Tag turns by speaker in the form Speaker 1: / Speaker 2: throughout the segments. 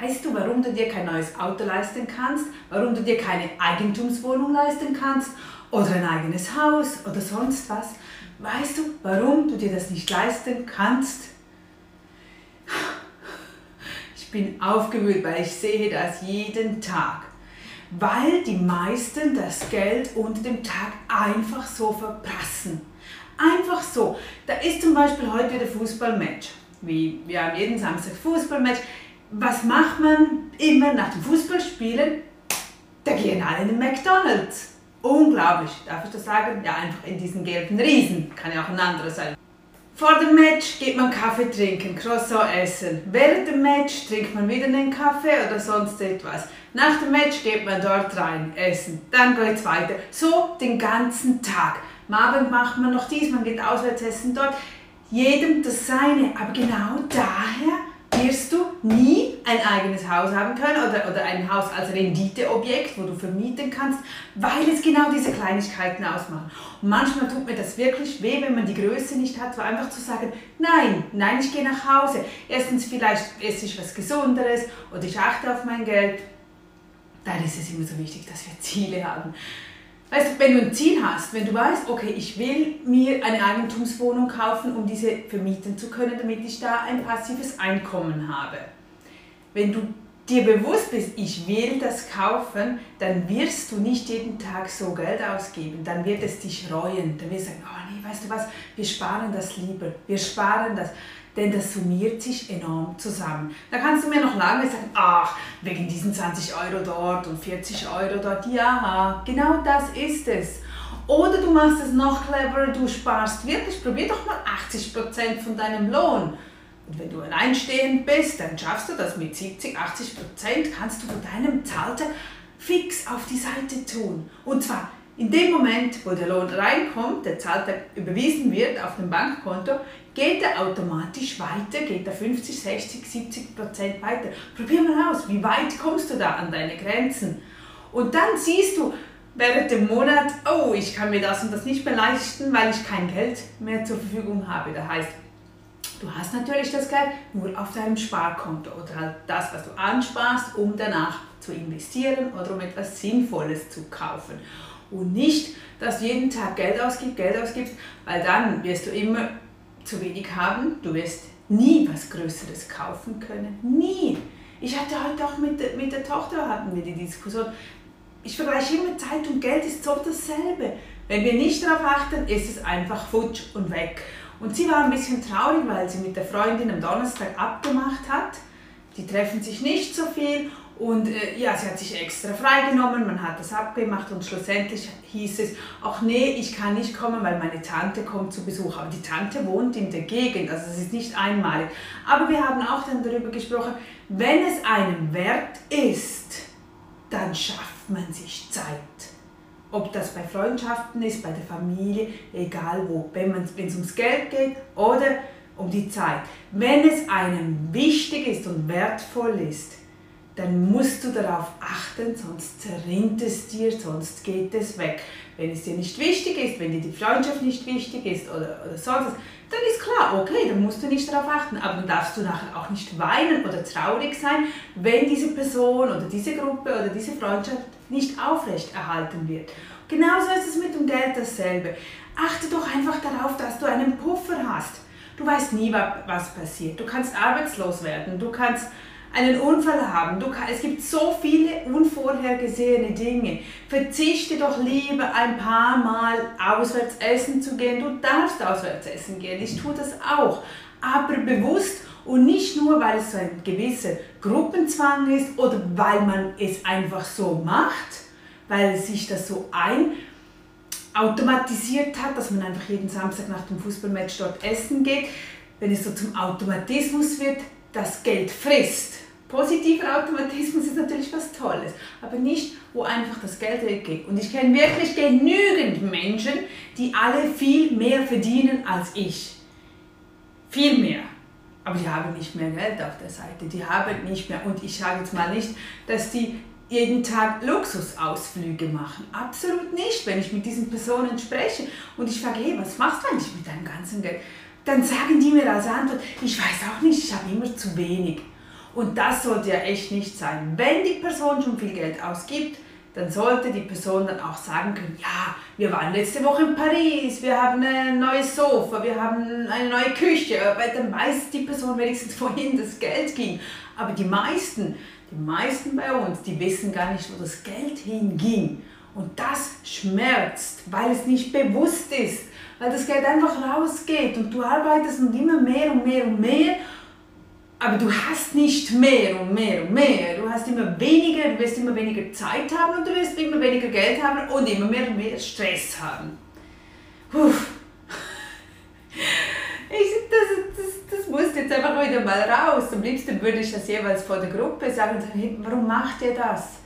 Speaker 1: Weißt du, warum du dir kein neues Auto leisten kannst? Warum du dir keine Eigentumswohnung leisten kannst? Oder ein eigenes Haus oder sonst was? Weißt du, warum du dir das nicht leisten kannst? Ich bin aufgewühlt, weil ich sehe das jeden Tag. Weil die meisten das Geld unter dem Tag einfach so verprassen. Einfach so. Da ist zum Beispiel heute wieder Fußballmatch. Wie wir haben jeden Samstag Fußballmatch was macht man immer nach dem Fußballspielen? Da gehen alle in den McDonalds. Unglaublich, darf ich das sagen? Ja, einfach in diesen gelben Riesen. Kann ja auch ein anderer sein. Vor dem Match geht man Kaffee trinken, Croissant essen. Während dem Match trinkt man wieder einen Kaffee oder sonst etwas. Nach dem Match geht man dort rein, essen. Dann geht es weiter. So den ganzen Tag. Am Abend macht man noch dies, man geht auswärts essen dort. Jedem das Seine. Aber genau daher wirst du nie ein eigenes Haus haben können oder, oder ein Haus als Renditeobjekt, wo du vermieten kannst, weil es genau diese Kleinigkeiten ausmachen. Und manchmal tut mir das wirklich weh, wenn man die Größe nicht hat, so einfach zu sagen, nein, nein, ich gehe nach Hause. Erstens vielleicht esse ich was Gesunderes oder ich achte auf mein Geld. Dann ist es immer so wichtig, dass wir Ziele haben. Weißt du, wenn du ein Ziel hast, wenn du weißt, okay, ich will mir eine Eigentumswohnung kaufen, um diese vermieten zu können, damit ich da ein passives Einkommen habe. Wenn du dir bewusst bist, ich will das kaufen, dann wirst du nicht jeden Tag so Geld ausgeben. Dann wird es dich reuen. Dann wirst du sagen, oh nee, weißt du was, wir sparen das lieber. Wir sparen das denn das summiert sich enorm zusammen. Da kannst du mir noch lange sagen, ach, wegen diesen 20 Euro dort und 40 Euro dort, ja, genau das ist es. Oder du machst es noch cleverer, du sparst wirklich, probier doch mal 80% von deinem Lohn. Und wenn du alleinstehend bist, dann schaffst du das mit 70, 80% kannst du von deinem Zahltag fix auf die Seite tun. Und zwar in dem Moment, wo der Lohn reinkommt, der Zahltag überwiesen wird auf dem Bankkonto, geht er automatisch weiter, geht er 50, 60, 70 Prozent weiter. Probier mal aus, wie weit kommst du da an deine Grenzen? Und dann siehst du während dem Monat, oh, ich kann mir das und das nicht mehr leisten, weil ich kein Geld mehr zur Verfügung habe. Das heißt, du hast natürlich das Geld nur auf deinem Sparkonto oder halt das, was du ansparst, um danach zu investieren oder um etwas Sinnvolles zu kaufen und nicht, dass du jeden Tag Geld ausgibst, Geld ausgibst, weil dann wirst du immer zu wenig haben, du wirst nie was Größeres kaufen können, nie. Ich hatte heute auch mit, mit der Tochter hatten wir die Diskussion, ich vergleiche immer Zeit und Geld ist so dasselbe. Wenn wir nicht darauf achten, ist es einfach futsch und weg. Und sie war ein bisschen traurig, weil sie mit der Freundin am Donnerstag abgemacht hat. Die treffen sich nicht so viel und äh, ja, sie hat sich extra freigenommen, man hat das abgemacht und schlussendlich hieß es, ach nee, ich kann nicht kommen, weil meine Tante kommt zu Besuch. Aber die Tante wohnt in der Gegend, also es ist nicht einmalig. Aber wir haben auch dann darüber gesprochen, wenn es einem wert ist, dann schafft man sich Zeit. Ob das bei Freundschaften ist, bei der Familie, egal wo. Wenn es ums Geld geht oder um die Zeit. Wenn es einem wichtig ist und wertvoll ist, dann musst du darauf achten, sonst zerrinnt es dir, sonst geht es weg. Wenn es dir nicht wichtig ist, wenn dir die Freundschaft nicht wichtig ist oder, oder sonst, dann ist klar, okay, dann musst du nicht darauf achten. Aber dann darfst du nachher auch nicht weinen oder traurig sein, wenn diese Person oder diese Gruppe oder diese Freundschaft nicht aufrechterhalten wird. Genauso ist es mit dem Geld dasselbe. Achte doch einfach darauf, dass du einen Puffer hast. Du weißt nie, was passiert. Du kannst arbeitslos werden, du kannst einen Unfall haben. Du, es gibt so viele unvorhergesehene Dinge. Verzichte doch lieber ein paar Mal auswärts essen zu gehen. Du darfst auswärts essen gehen. Ich tue das auch. Aber bewusst und nicht nur, weil es so ein gewisser Gruppenzwang ist oder weil man es einfach so macht, weil sich das so ein automatisiert hat, dass man einfach jeden Samstag nach dem Fußballmatch dort essen geht. Wenn es so zum Automatismus wird, das Geld frisst Positiver Automatismus ist natürlich was Tolles, aber nicht, wo einfach das Geld weggeht. Und ich kenne wirklich genügend Menschen, die alle viel mehr verdienen als ich. Viel mehr. Aber die haben nicht mehr Geld auf der Seite. Die haben nicht mehr. Und ich sage jetzt mal nicht, dass die jeden Tag Luxusausflüge machen. Absolut nicht. Wenn ich mit diesen Personen spreche und ich frage, hey, was machst du eigentlich mit deinem ganzen Geld? Dann sagen die mir als Antwort, ich weiß auch nicht, ich habe immer zu wenig. Und das sollte ja echt nicht sein. Wenn die Person schon viel Geld ausgibt, dann sollte die Person dann auch sagen können, ja, wir waren letzte Woche in Paris, wir haben ein neues Sofa, wir haben eine neue Küche, weil dann weiß die Person wenigstens, wohin das Geld ging. Aber die meisten, die meisten bei uns, die wissen gar nicht, wo das Geld hinging. Und das schmerzt, weil es nicht bewusst ist, weil das Geld einfach rausgeht und du arbeitest und immer mehr und mehr und mehr aber du hast nicht mehr und mehr und mehr. Du hast immer weniger, du wirst immer weniger Zeit haben und du wirst immer weniger Geld haben und immer mehr und mehr Stress haben. Puh. Ich, das, das, das muss jetzt einfach wieder mal raus. Am liebsten würde ich das jeweils vor der Gruppe sagen, warum macht ihr das?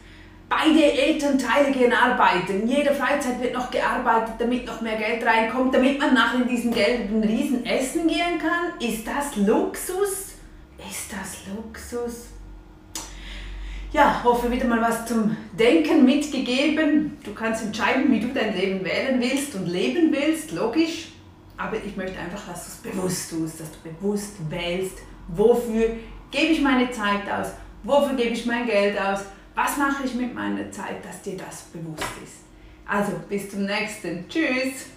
Speaker 1: Beide Elternteile gehen arbeiten. In jeder Freizeit wird noch gearbeitet, damit noch mehr Geld reinkommt, damit man nachher in diesem Geld ein riesen Essen gehen kann. Ist das Luxus? Ist das Luxus? Ja, hoffe wieder mal was zum Denken mitgegeben. Du kannst entscheiden, wie du dein Leben wählen willst und leben willst, logisch. Aber ich möchte einfach, dass du es bewusst tust, dass du bewusst wählst, wofür gebe ich meine Zeit aus, wofür gebe ich mein Geld aus, was mache ich mit meiner Zeit, dass dir das bewusst ist. Also, bis zum nächsten. Tschüss.